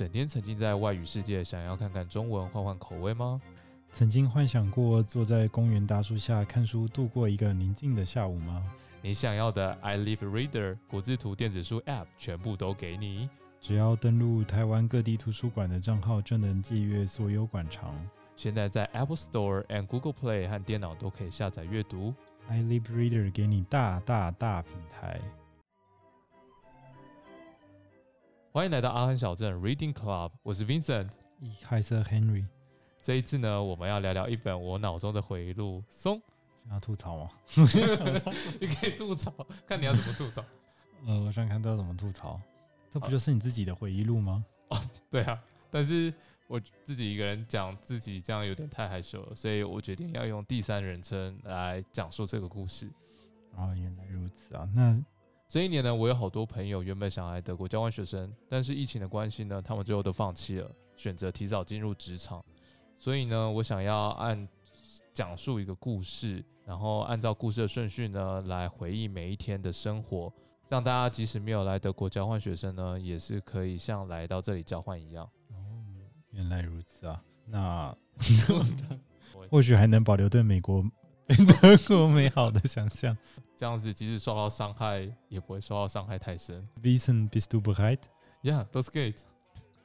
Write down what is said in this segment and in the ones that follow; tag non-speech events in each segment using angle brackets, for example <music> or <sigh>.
整天沉浸在外语世界，想要看看中文换换口味吗？曾经幻想过坐在公园大树下看书，度过一个宁静的下午吗？你想要的 I Live Reader 国字图电子书 App 全部都给你。只要登录台湾各地图书馆的账号，就能借阅所有馆藏。现在在 Apple Store and Google Play 和电脑都可以下载阅读。i Live Reader 给你大大大平台。欢迎来到阿亨小镇 Reading Club，我是 Vincent。一嗨色 Henry，这一次呢，我们要聊聊一本我脑中的回忆录。松，想要吐槽吗？你可以吐槽，看你要怎么吐槽。<laughs> 呃，我想看到怎么吐槽。这不就是你自己的回忆录吗？哦 <laughs> 对啊，但是我自己一个人讲自己这样有点太害羞了，所以我决定要用第三人称来讲述这个故事。哦，原来如此啊。那这一年呢，我有好多朋友原本想来德国交换学生，但是疫情的关系呢，他们最后都放弃了，选择提早进入职场。所以呢，我想要按讲述一个故事，然后按照故事的顺序呢，来回忆每一天的生活，让大家即使没有来德国交换学生呢，也是可以像来到这里交换一样。哦，原来如此啊。那 <laughs> 或许还能保留对美国、<laughs> 德国美好的想象。这样子，即使受到伤害，也不会受到伤害太深。Wissen bist du bereit？Yeah, that's great.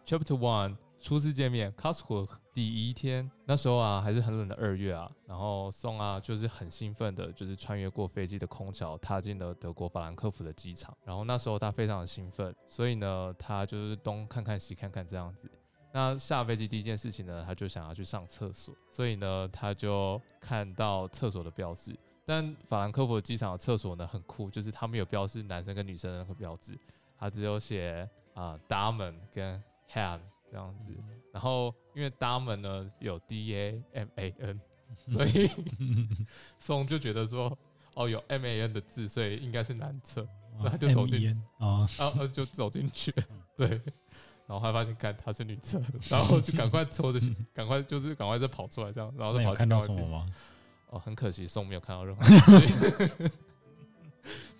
Chapter One，初次见面 c a s t w o r k 第一天，那时候啊还是很冷的二月啊，然后宋啊就是很兴奋的，就是穿越过飞机的空桥，踏进了德国法兰克福的机场。然后那时候他非常的兴奋，所以呢，他就是东看看西看看这样子。那下飞机第一件事情呢，他就想要去上厕所，所以呢，他就看到厕所的标志。但法兰克福的机场的厕所呢很酷，就是他没有标示男生跟女生的那个标志，它只有写啊 Damen 跟 Han 这样子。然后因为 Damen 呢有 D A M A N，所以 <laughs> 松就觉得说哦有 M A N 的字，所以应该是男厕，那他就走进啊，然后就走进去，对。然后还发现，看她是女厕，然后就赶快抽着，赶快就是赶快再跑出来，这样，然后再跑去看到什么吗？哦，很可惜，宋没有看到任何。<laughs>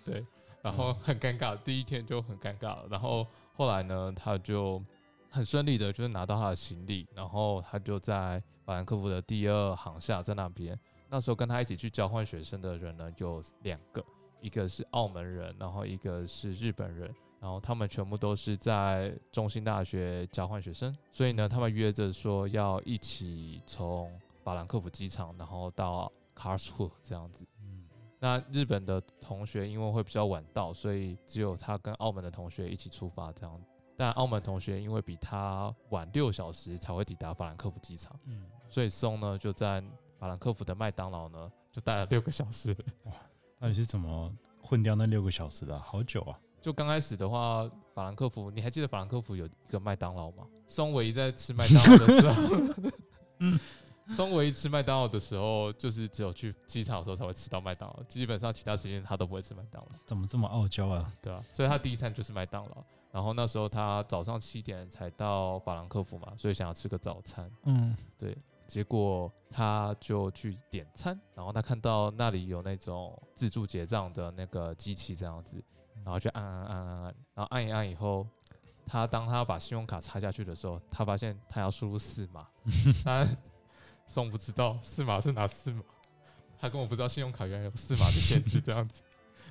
对，然后很尴尬，第一天就很尴尬了。然后后来呢，他就很顺利的，就是拿到他的行李，然后他就在法兰克福的第二航厦在那边。那时候跟他一起去交换学生的人呢有两个，一个是澳门人，然后一个是日本人。然后他们全部都是在中心大学交换学生，所以呢，他们约着说要一起从法兰克福机场，然后到 Karlsruhe 这样子。嗯，那日本的同学因为会比较晚到，所以只有他跟澳门的同学一起出发这样。但澳门同学因为比他晚六小时才会抵达法兰克福机场，嗯，所以松呢就在法兰克福的麦当劳呢就待了六个小时。哇到底是怎么混掉那六个小时的啊？好久啊！就刚开始的话，法兰克福，你还记得法兰克福有一个麦当劳吗？松维在吃麦当劳的时候 <laughs> 嗯，<laughs> 松维吃麦当劳的时候，就是只有去机场的时候才会吃到麦当劳，基本上其他时间他都不会吃麦当劳，怎么这么傲娇啊？对啊，所以他第一餐就是麦当劳。然后那时候他早上七点才到法兰克福嘛，所以想要吃个早餐，嗯，对结果他就去点餐，然后他看到那里有那种自助结账的那个机器这样子，然后就按按按按按，然后按一按以后，他当他把信用卡插下去的时候，他发现他要输入四码，他宋不知道四码是哪四码，他根本不知道信用卡原来有四码的限制这样子，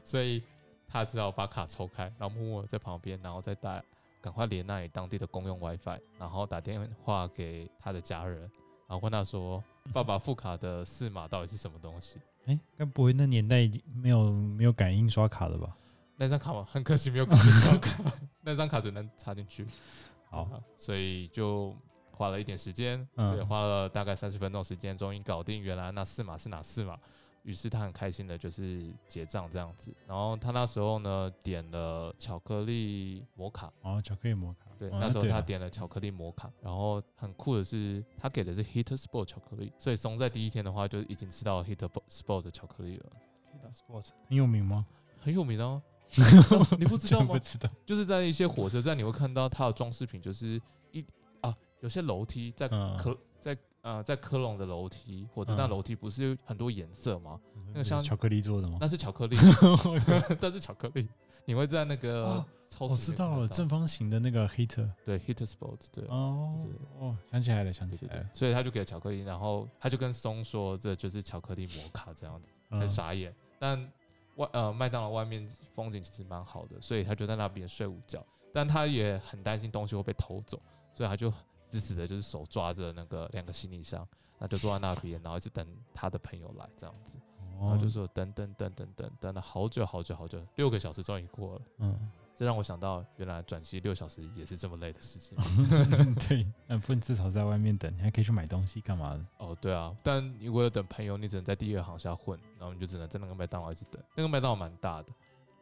所以他只好把卡抽开，然后默默在旁边，然后再打赶快连那里当地的公用 WiFi，然后打电话给他的家人。然后问他说：“爸爸副卡的四码到底是什么东西哎，该不会那年代已经没有没有感应刷卡了吧？？”那张卡嘛，很可惜没有卡，那张卡只能插进去。好，啊，所以就花了一点时间，嗯对，花了大概三十分钟时间，终于搞定原来那四码是哪四码。于是他很开心的就是结账这样子。然后他那时候呢点了巧克力摩卡，哦，巧克力摩卡，对，哦那时候他啊点了巧克力摩卡，然后很酷的是，他给的是 Hit Sport 巧克力，所以松在第一天的话就已经吃到 Hit Sport 的巧克力了，Hit Sport 很有名吗？很有名哦。<laughs> 你不知道吗不？知道。就是在一些火车站你会看到它的装饰品，就是一啊，有些楼梯在嗯，科在呃在科隆的楼梯，火车站嗯楼梯不是有很多颜色吗？那个像巧克力做的吗？那是巧克力，<laughs> <laughs> 那是巧克力。你会在那个哦超我知道了，正方形的那个 heater，对 heater spot，对哦对哦，想起来了，想起来了，，所以他就给了巧克力，然后他就跟松说这就是巧克力摩卡这样子，很嗯傻眼。但外呃麦当劳外面风景其实蛮好的，所以他就在那边睡午觉，但他也很担心东西会被偷走，所以他就死死的就是手抓着那个两个行李箱，那就坐在那边，然后一直等他的朋友来这样子，然后哦。就说等等等等等等了好久好久好久，六个小时终于过了。嗯，这让我想到，原来转机六小时也是这么累的事情。<laughs> <laughs> 对，那不，你至少在外面等，你还可以去买东西干嘛的？哦，对啊，但你为了等朋友，你只能在第二航下混，然后你就只能在那个麦当劳一直等。那个麦当劳蛮大的。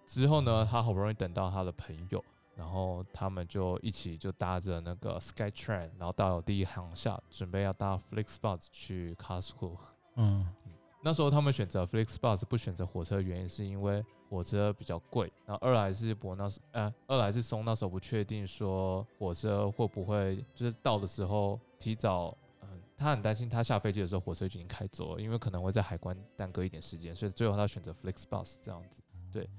之后呢，他好不容易等到他的朋友，然后他们就一起就搭着那个 Sky Train，然后到了第一航下，准备要搭 Flixbus 去 Costco。嗯那时候他们选择 Flixbus 不选择火车，原因是因为火车比较贵，然后二来是博那时，呃，二来是松那时候不确定说火车会不会就是到的时候提早，嗯、他很担心他下飞机的时候火车就已经开走了，因为可能会在海关耽搁一点时间，所以最后他选择 Flixbus 这样子。对，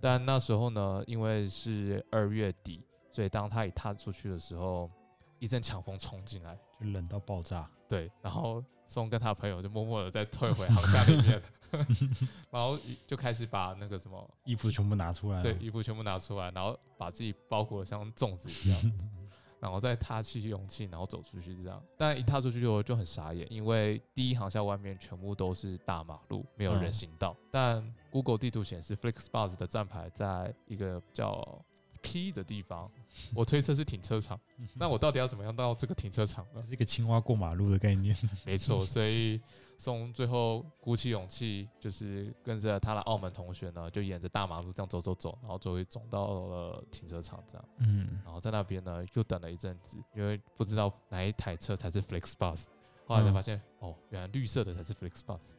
但那时候呢，因为是二月底，所以当他一踏出去的时候，一阵强风冲进来，就冷到爆炸。对，然后松跟他朋友就默默的再退回航厦里面，<laughs> 然后就开始把那个什么衣服全部拿出来，对衣服全部拿出来，然后把自己包裹得像粽子一样，<laughs> 然后再踏起勇气，然后走出去这样。但一踏出去就就很傻眼，因为第一航厦外面全部都是大马路，没有人嗯行道。但 Google 地图显示 Flixbus 的站牌在一个叫 P 的地方，我推测是停车场。<laughs> 那我到底要怎么样到这个停车场呢这？是一个青蛙过马路的概念。<laughs> <laughs> 没错，所以宋最后鼓起勇气，就是跟着他的澳门同学呢，就沿着大马路这样走走走，然后终于走到了停车场这样。嗯，然后在那边呢又等了一阵子，因为不知道哪一台车才是 FlexBus，后来才嗯发现、哦，原来绿色的才是 FlexBus，哦，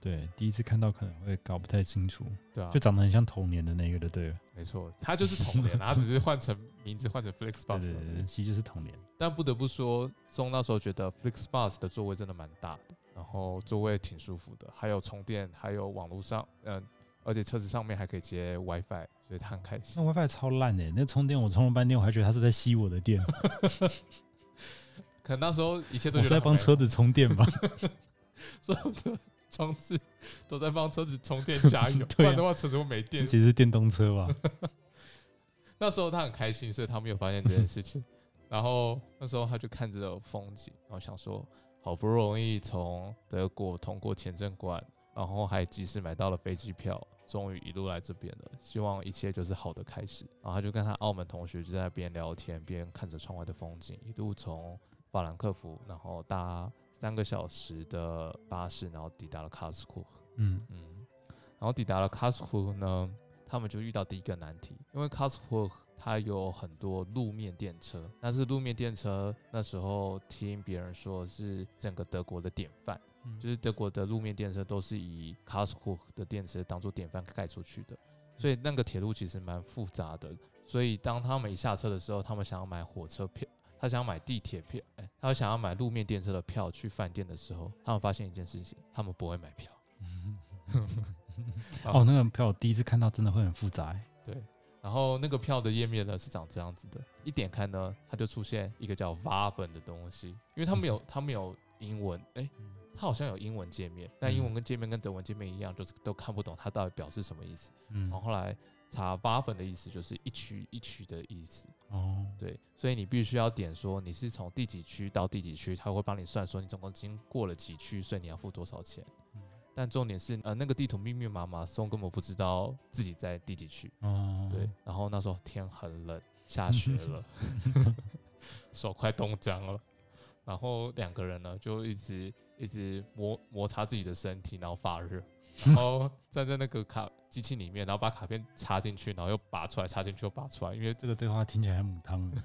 对，第一次看到可能会搞不太清楚，对啊就，长得很像童年的那个的，对了，没错，他就是童年，它只是换成名字换成 <laughs> FlexBus。其实就是童年。但不得不说，松那时候觉得 FlixBus 的座位真的蛮大的，然后座位挺舒服的，还有充电，还有网络上，嗯、而且车子上面还可以接 WiFi，所以他很开心那。WiFi 超烂的，那充电我充了半天，我还觉得他是在吸我的电 <laughs> <laughs> 可能那时候一切都我是在帮车子充电吧？装置都在帮车子充电加油，<laughs> 不然的话车子会没电。其实是电动车吧？那时候他很开心，所以他没有发现这件事情。然后那时候他就看着风景，然后想说，好不容易从德国通过签证关，然后还及时买到了飞机票，终于一路来这边了。希望一切就是好的开始。然后他就跟他澳门同学就在那边聊天，边看着窗外的风景，一路从法兰克福，然后搭三个小时的巴士，然后抵达了卡斯库。嗯，嗯，然后抵达了 Costco 呢，他们就遇到第一个难题，因为 Costco 它有很多路面电车，但是路面电车那时候听别人说是整个德国的典范，嗯就是德国的路面电车都是以 Costco 的电车当做典范盖出去的，所以那个铁路其实蛮复杂的，所以当他们一下车的时候，他们想要买火车票。他想要买地铁票，哎、他想要买路面电车的票去饭店的时候，他们发现一件事情，他们不会买票。<laughs> 哦，那个票我第一次看到真的会很复杂欸，对，然后那个票的页面呢是长这样子的，一点开呢，它就出现一个叫 Vaben 的东西，因为他们有 <laughs> 他们有英文，诶，它好像有英文界面，但英文跟界面跟德文界面一样，就是都看不懂它到底表示什么意思。嗯然后，后来查 Vaben 的意思就是一区一区的意思，哦，对，所以你必须要点说你是从第几区到第几区，他会帮你算说你总共经过了几区，所以你要付多少钱。嗯但重点是，呃，那个地图密密麻麻，松根本不知道自己在第几区。哦，对，然后那时候天很冷，下雪了，<laughs> 手快冻僵了。然后两个人呢就一直一直摩摩擦自己的身体，然后发热，<laughs> 然后站在那个卡机器里面，然后把卡片插进去，然后又拔出来，插进去又拔出来，因为这个对话听起来很母汤。<laughs>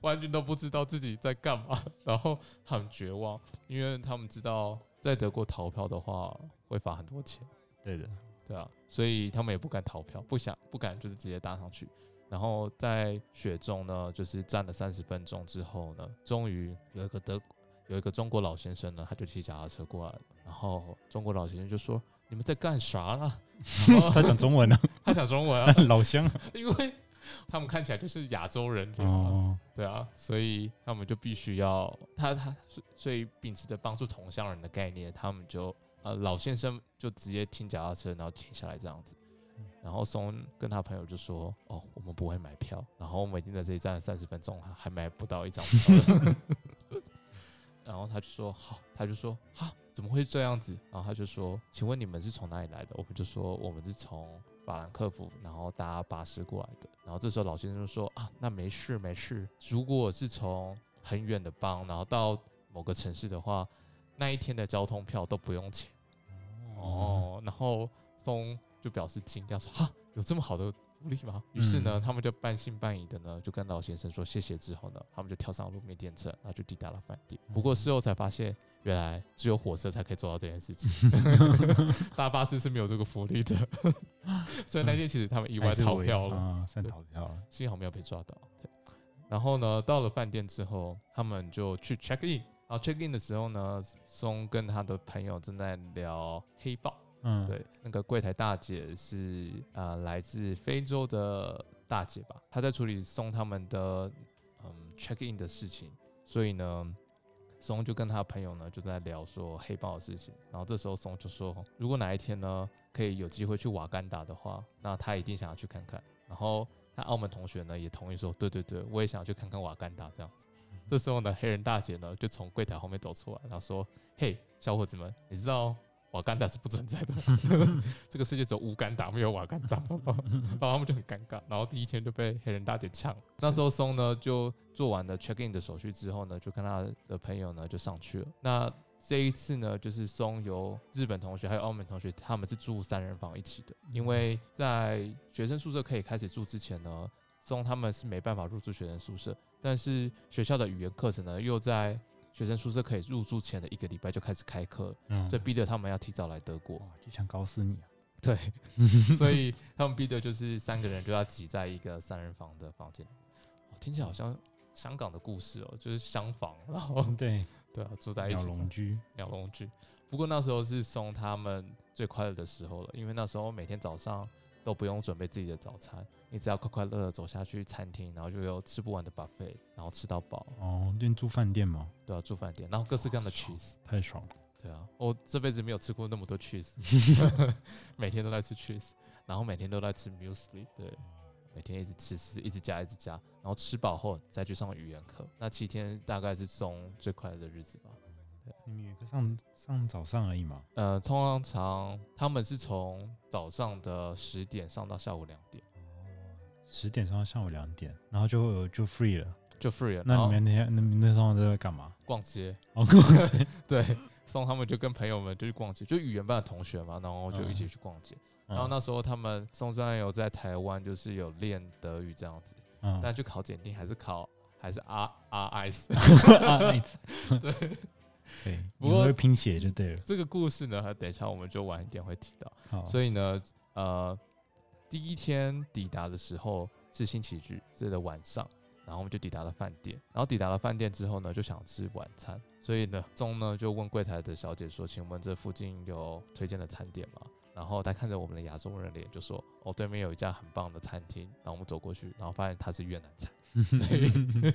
完全都不知道自己在干嘛，然后很绝望，因为他们知道在德国逃票的话会罚很多钱。对的，对啊，所以他们也不敢逃票，不想不敢就是直接搭上去。然后在雪中呢，就是站了三十分钟之后呢，终于有一个德有一个中国老先生呢，他就骑脚踏车过来了。然后中国老先生就说：“你们在干啥呢？” <laughs> 他讲中文啊，<laughs> 他讲中文啊，<laughs> 老乡啊因为他们看起来就是亚洲人，对吧？哦，对啊，所以他们就必须要他他所所以秉持着帮助同乡人的概念，他们就呃老先生就直接停脚踏车，然后停下来这样子。然后松跟他朋友就说：“哦，我们不会买票，然后我们已经在这里站了三十分钟，了还买不到一张票。”然后他就说：“好。”他就说：“啊，怎么会这样子？”然后他就说：“请问你们是从哪里来的？”我们就说：“我们是从法兰克福，然后搭巴士过来的。”然后这时候老先生就说：“啊，那没事没事。如果是从很远的邦，然后到某个城市的话，那一天的交通票都不用钱。”哦，然后松就表示惊讶说：“哈，有这么好的福利吗？”于是呢，嗯他们就半信半疑的呢，就跟老先生说谢谢之后呢，他们就跳上路面电车，然后就抵达了饭店。不过事后才发现，原来只有火车才可以做到这件事情，<laughs> 大巴士是没有这个福利的。<laughs> 所以那天其实他们意外逃票了。啊，算逃票了。幸好没有被抓到。对然后呢，到了饭店之后，他们就去 check in。然后 check in 的时候呢，松跟他的朋友正在聊黑豹。嗯，对，那个柜台大姐是呃来自非洲的大姐吧，她在处理松他们的嗯 check in 的事情，所以呢。松就跟他朋友呢就在聊说黑豹的事情，然后这时候松就说，如果哪一天呢可以有机会去瓦干达的话，那他一定想要去看看。然后他澳门同学呢也同意说，对对对，我也想要去看看瓦干达这样子。<laughs> 这时候呢，黑人大姐呢就从柜台后面走出来，然后说：“嘿，小伙子们，你知道瓦干达是不存在的，<laughs> 这个世界只有乌干达，没有瓦干达。<laughs> ”然后他们就很尴尬，然后第一天就被黑人大姐呛。那时候松呢就做完了 check in 的手续之后呢，就跟他的朋友呢就上去了。那这一次呢，就是松由日本同学还有澳门同学，他们是住三人房一起的，因为在学生宿舍可以开始住之前呢，松他们是没办法入住学生宿舍，但是学校的语言课程呢，又在学生宿舍可以入住前的一个礼拜就开始开课所以逼得他们要提早来德国。哇，就想搞死你啊！<laughs> 对，所以他们逼的就是三个人就要挤在一个三人房的房间。哦，听起来好像香港的故事哦，就是厢房，然后对，对啊，住在一鸟起笼居，鸟笼居。不过那时候是送他们最快乐的时候了，因为那时候每天早上都不用准备自己的早餐，你只要快快乐乐走下去餐厅，然后就有吃不完的 buffet，然后吃到饱，哦，就住饭店嘛，对啊，住饭店，然后各式各样的 cheese，太爽了。对啊，我这辈子没有吃过那么多 cheese，<laughs> 每天都在吃 cheese，然后每天都在吃 muesli，对，每天一直吃吃，一直加一直加，然后吃饱后再去上语言课，那七天大概是中最快乐的日子吧。你们有个上上早上而已嘛，呃，通常他们是从早上的十点上到下午两点，十点上到下午两点，然后就就 free 了。就 free 了。那你们那天那那时候都在干嘛？逛街，哦，<laughs> 对，送他们就跟朋友们就去逛街，就语言班的同学嘛，然后就一起去逛街。然后那时候他们宋张有在台湾就是有练德语这样子，嗯，但去考检定还是考还是 R R I S。<laughs> 啊，那一次，对，对，不过会拼写就对了。这个故事呢，等一下我们就晚一点会提到。所以呢，呃，第一天抵达的时候是星期日，是的晚上，然后我们就抵达了饭店。然后抵达了饭店之后呢，就想吃晚餐，所以呢，中呢就问柜台的小姐说：“请问这附近有推荐的餐点吗？”然后她看着我们的亚洲人脸就说：“哦，对面有一家很棒的餐厅。”然后我们走过去，然后发现它是越南菜，所以 <laughs>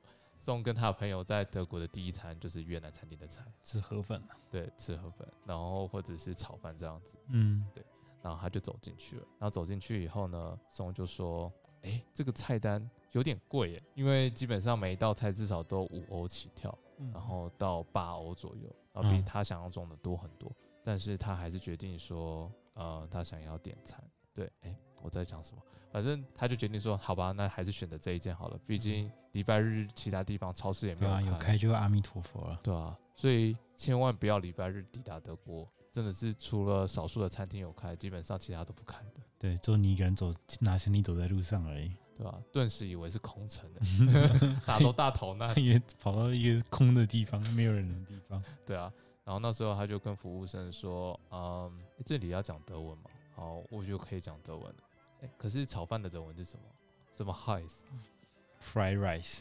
<laughs> 宋跟他的朋友在德国的第一餐就是越南餐厅的菜，吃河粉啊。对，吃河粉，然后或者是炒饭这样子。嗯，然后他就走进去了。然后走进去以后呢，松就说：“哎，这个菜单有点贵耶，因为基本上每一道菜至少都五欧起跳，嗯然后到八欧左右，然后比嗯他想象中的多很多。但是他还是决定说，呃，他想要点餐。对，哎，我在讲什么？反正他就决定说，好吧，那还是选择这一件好了。毕竟礼拜日其他地方超市也没对啊，有开，开就阿弥陀佛了。对啊，所以千万不要礼拜日抵达德国。真的是除了少数的餐厅有开，基本上其他都不开的。对，就你一个人走，拿行李走在路上而已，对吧、顿时以为是空城的，<laughs> 大都大逃难。也跑到一个空的地方，没有人的地方。对啊，然后那时候他就跟服务生说：“嗯，诶这里要讲德文嘛？好，我就可以讲德文了。哎，可是炒饭的德文是什么？什么 highs？Fried rice，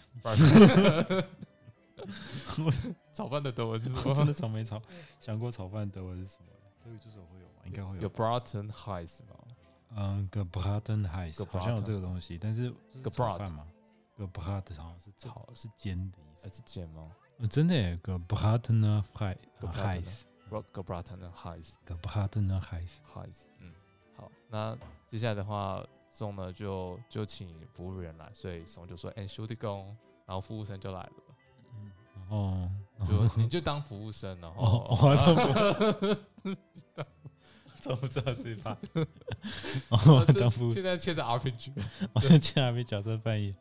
<laughs> 炒饭的德文是什么 <laughs> 真么？的从没炒想过炒饭德文是什么。德语助手会有吗？应该会有有。Braten Heis 吗？嗯 g b r a t e n h e i s 好像有这个东西，但是这是 Gebrat 炒饭嘛 g b r a t 好像是炒是煎的意思。是煎吗呃真的 e e Gebraten s Bra- Gebraten Heis g b r a t e n h e i s Heis，嗯，好，那接下来的话，送呢就就请服务员来，所以宋就说：“哎、兄弟工。”然后服务生就来了，嗯，然后然就你就当服务生，哦哦这怎么不知道这一趴？<laughs> 哦，这当服务现在切着 RPG，我现在还没角色翻译，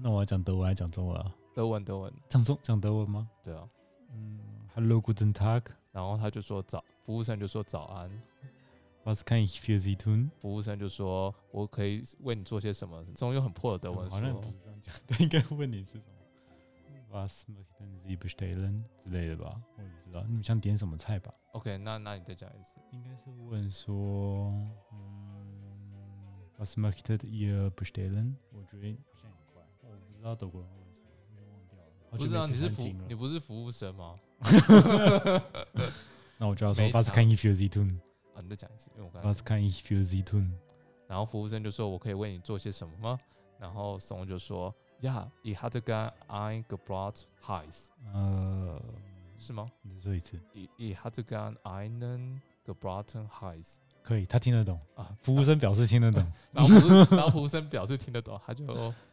那我要讲德文还是讲中文啊？德文德文，讲中讲德文吗？对啊。嗯，Hello, guten Tag. 然后他就说早，服务生就说早安，Was kann ich für Sie tun？服务生就说我可以为你做些什么。总用很破的德文好像不是这样讲，他应该问你是什么？Was möchten Sie bestellen 之类的吧？我也不知道，你们想点什么菜吧？：“OK，那那你再讲一次。应该是问说，嗯，Was möchtet ihr bestellen？我觉得好像很快，我不知道德国人会问什么，有点忘掉了。好久不是啊，没吃你是服厅了你不是服务生吗？那我就要说没 Was 差 <laughs> kann ich für Sie tun？Was 啊，你再讲一次，因为我刚才 kann ich für Sie tun？然后服务生就说：“我可以为你做些什么吗？”然后松就说：“Ja, ich hatte gern ein Gebrat Heiß，呃，是吗你再说一次，？Ich ich hatte gern einen gebraten Heiß 可以，他听得懂，啊。”服务生表示听得懂。然后服务然后服务生表示听得懂，他就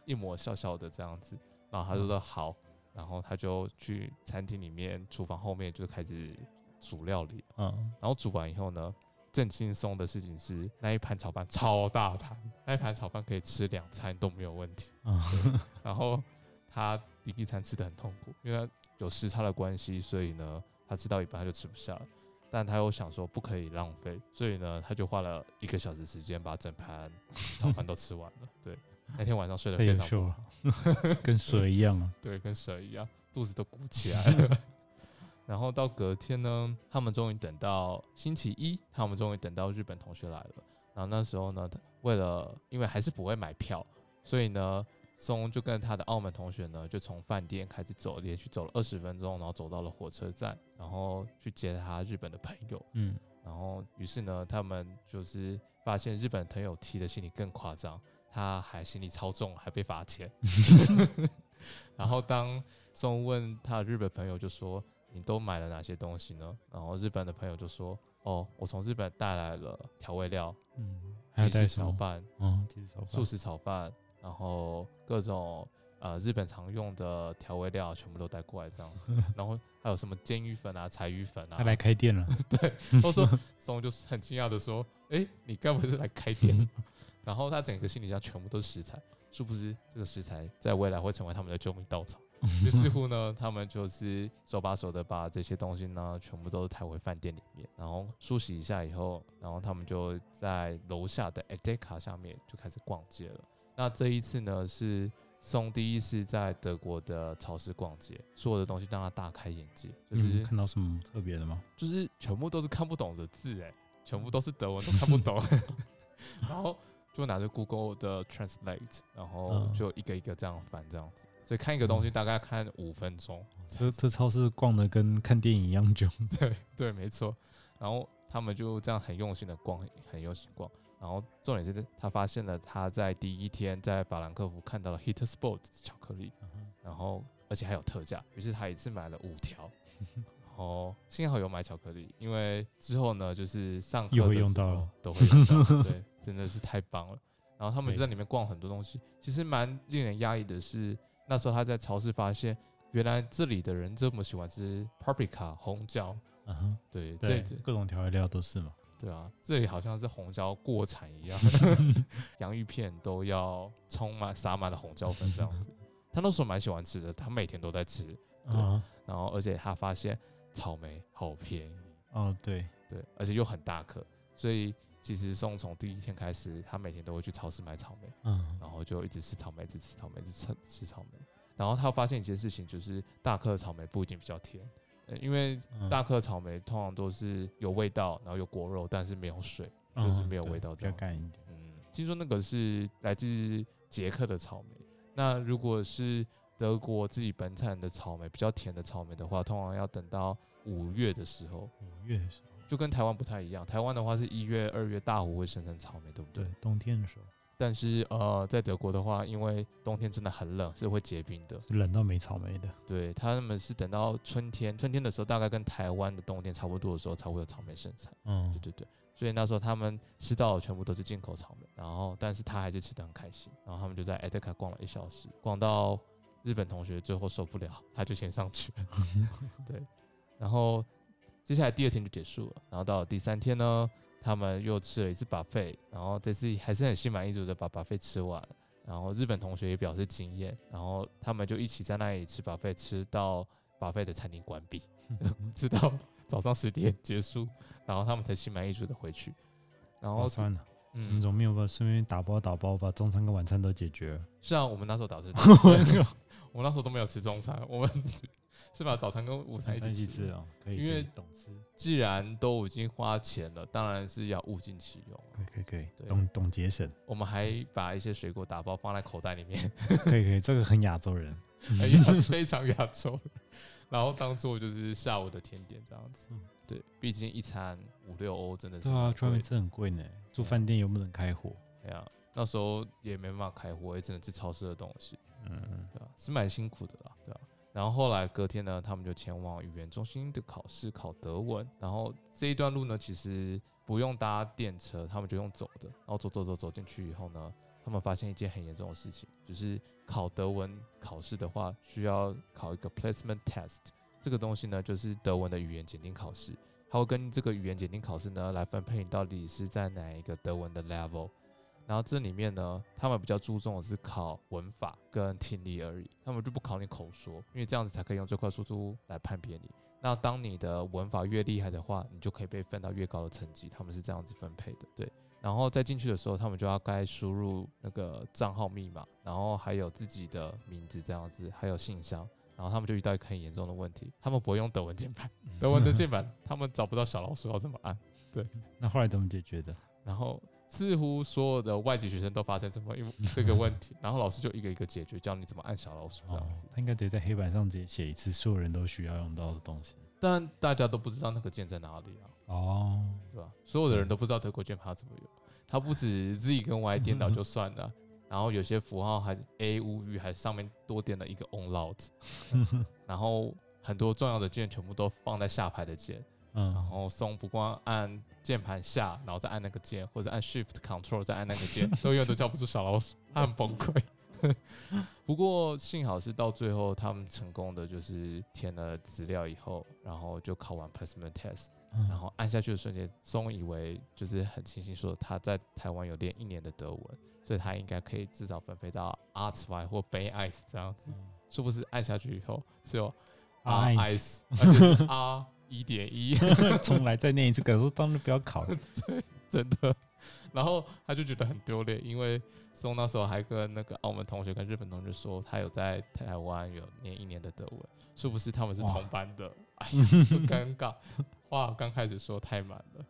一抹笑笑的这样子，然后他就说好，然后他就去餐厅里面厨房后面就开始煮料理，嗯，然后煮完以后呢，正轻松的事情是那一盘炒饭超大盘，那一盘炒饭可以吃两餐都没有问题。嗯然后他第一餐吃的很痛苦，因为他有时差的关系，所以呢，他吃到一半他就吃不下了。但他又想说不可以浪费，所以呢，他就花了一个小时时间把整盘炒饭都吃完了。对，那天晚上睡得非常好，，跟蛇一样啊。对，跟蛇一样，肚子都鼓起来 <laughs> 了。然后到隔天呢，他们终于等到星期一，他们终于等到日本同学来了。然后那时候呢，为了因为还是不会买票，所以呢，松就跟他的澳门同学呢，就从饭店开始走，连续走了二十分钟，然后走到了火车站，然后去接他日本的朋友。嗯，然后于是呢，他们就是发现日本朋友提的行李更夸张，他还行李超重，还被罚钱。<laughs> 然后当松问他的日本朋友就说：“你都买了哪些东西呢？”然后日本的朋友就说：“哦，我从日本带来了调味料、嗯，还要鸡带什么？翅炒饭、嗯，鸡翅炒饭素。食炒饭，然后各种呃日本常用的调味料全部都带过来这样子。<laughs> 然后还有什么煎鱼粉啊、柴鱼粉啊，他来开店了。<laughs> 我说松就是很惊讶的说：“诶，你该不会是来开店的？”然后他整个行李箱全部都是食材，殊不知这个食材在未来会成为他们的救命稻草。于是乎呢，他们就是手把手的把这些东西呢，全部都抬回饭店里面，然后梳洗一下以后，然后他们就在楼下的 Adeka 下面就开始逛街了。那这一次呢，是松第一次在德国的超市逛街，所有的东西让他大开眼界，就是嗯看到什么特别的吗？就是全部都是看不懂的字，哎，全部都是德文，都 <laughs> 看不懂。<laughs> 然后就拿着 Google 的 Translate，然后嗯就一个一个这样翻，这样子。所以看一个东西大概看五分钟。这这超市逛的跟看电影一样久。<laughs> 对对，没错。然后他们就这样很用心的逛，很用心逛。然后重点是他发现了他在第一天在法兰克福看到了 Hit Sport 巧克力，然后而且还有特价，于是他一次买了五条。<laughs> 然后幸好有买巧克力，因为之后呢，就是上课用到了都会用到，对，<laughs> 真的是太棒了。然后他们就在里面逛很多东西，其实蛮令人压抑的是，那时候他在超市发现，原来这里的人这么喜欢吃 paprika 红椒，嗯哼，对，对这，各种调味料都是嘛。对啊，这里好像是红椒过产一样，<laughs> 洋芋片都要充满撒满了红椒粉这样子。他那时候蛮喜欢吃的，他每天都在吃。对啊，然后而且他发现草莓好便宜，哦，对，对，而且又很大颗，所以其实宋从第一天开始，他每天都会去超市买草莓，嗯，然后就一直吃草莓，一直吃草莓，一直吃吃草莓。然后他发现一件事情，就是大颗的草莓不一定比较甜，呃因为嗯大颗的草莓通常都是有味道，然后有果肉，但是没有水。就是没有味道嗯比这样子较干一点。嗯，听说那个是来自捷克的草莓。那如果是德国自己本产的草莓，比较甜的草莓的话，通常要等到五月的时候，五月的时候，就跟台湾不太一样。台湾的话是一月、二月大湖会生成草莓，对不对？对，冬天的时候但是呃，在德国的话，因为冬天真的很冷，是会结冰的。冷到没草莓的。对，他们是等到春天，春天的时候大概跟台湾的冬天差不多的时候才会有草莓生产。嗯对，对对，所以那时候他们吃到的全部都是进口草莓，然后但是他还是吃得很开心，然后他们就在 e d 卡逛了一小时，逛到日本同学最后受不了，他就先上去了，<laughs> 对，然后接下来第二天就结束了，然后到了第三天呢，他们又吃了一次 buffet，然后这次还是很心满意足的把 buffet 吃完，然后日本同学也表示惊艳，然后他们就一起在那里吃 buffet，吃到 buffet 的餐厅关闭，<laughs> 直到早上十点结束，然后他们才心满意足的回去。然后好，算了，我们嗯，总没有办法顺便打包打包，把中餐跟晚餐都解决了。是啊，我们那时候导致，对 <laughs> 我那时候都没有吃中餐，我们是把早餐跟午餐一一起吃。哦，可以，因为懂吃，既然都已经花钱了，当然是要物尽其用。可以可以可以，对懂懂节省，我们还把一些水果打包放在口袋里面，<laughs> 可以可以，这个很亚洲人。非常亚洲人。然后当做就是下午的甜点这样子嗯。对，毕竟一餐五六欧真的是对啊，外面吃很贵呢，住饭店又不能开火。对啊，那时候也没办法开火，也只能吃超市的东西，嗯，对吧、是蛮辛苦的啦，对吧、然后后来隔天呢，他们就前往语言中心的考试，考德文。然后这一段路呢，其实不用搭电车，他们就用走的。然后走走走走进去以后呢，他们发现一件很严重的事情，就是考德文考试的话，需要考一个 placement test。这个东西呢，就是德文的语言检定考试，它会根据这个语言检定考试呢，来分配你到底是在哪一个德文的 level。然后这里面呢，他们比较注重的是考文法跟听力而已，他们就不考你口说，因为这样子才可以用最快速度来判别你。那当你的文法越厉害的话，你就可以被分到越高的成绩，他们是这样子分配的，对。然后再进去的时候，他们就要该输入那个账号密码，然后还有自己的名字这样子，还有信箱。然后他们就遇到一个很严重的问题，他们不会用德文键盘，德文的键盘他们找不到小老鼠要怎么按。对 <laughs> 那后来怎么解决的？然后似乎所有的外籍学生都发生这么一 <laughs> 这个问题，然后老师就一个一个解决，教你怎么按小老鼠这样哦子。，他应该得在黑板上直接写一次所有人都需要用到的东西。但大家都不知道那个键在哪里啊，哦，对吧？所有的人都不知道德国键盘要怎么用，它不止 Z 跟 Y 颠倒就算了，<laughs> 然后有些符号还 A 无语还上面多点了一个 on loud，<laughs> 然后很多重要的键全部都放在下排的键，然嗯，后松不光按键盘下，然后再按那个键，或者按 Shift Control 再按那个键，都永远都叫不出小老鼠，他很崩溃。<laughs> 不过幸好是到最后他们成功的，就是填了资料以后，然后就考完 placement test，嗯然后按下去的瞬间，松以为就是很庆幸说他在台湾有练一年的德文，所以他应该可以至少分配到 Arts Y 或 Bay Ice 这样子。殊不知按下去以后只有 R Ice Ice，而且是 R 一点一。<laughs> 重来再念一次，可是当然不要考了。<laughs> 对真的。然后他就觉得很丢脸，因为松那时候还跟那个澳门同学跟日本同学说，他有在台湾有念一年的德文，殊不知他们是同班的，<laughs> 哎呀，就尴尬。话刚开始说太满了，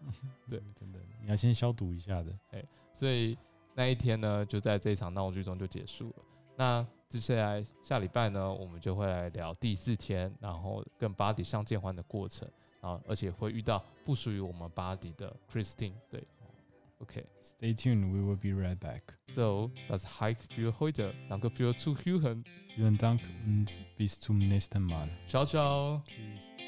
对嗯，真的，你要先消毒一下的。哎所以那一天呢，就在这场闹剧中就结束了。那接下来下礼拜呢，我们就会来聊第四天，然后跟巴迪相见欢的过程，然后而且会遇到不属于我们巴迪的 Christine，对，OK。Stay tuned, we will be right back. So, das Hike für heute. Danke für Zuhören. Vielen Dank und bis zum nächsten Mal. Ciao, ciao. Tschüss.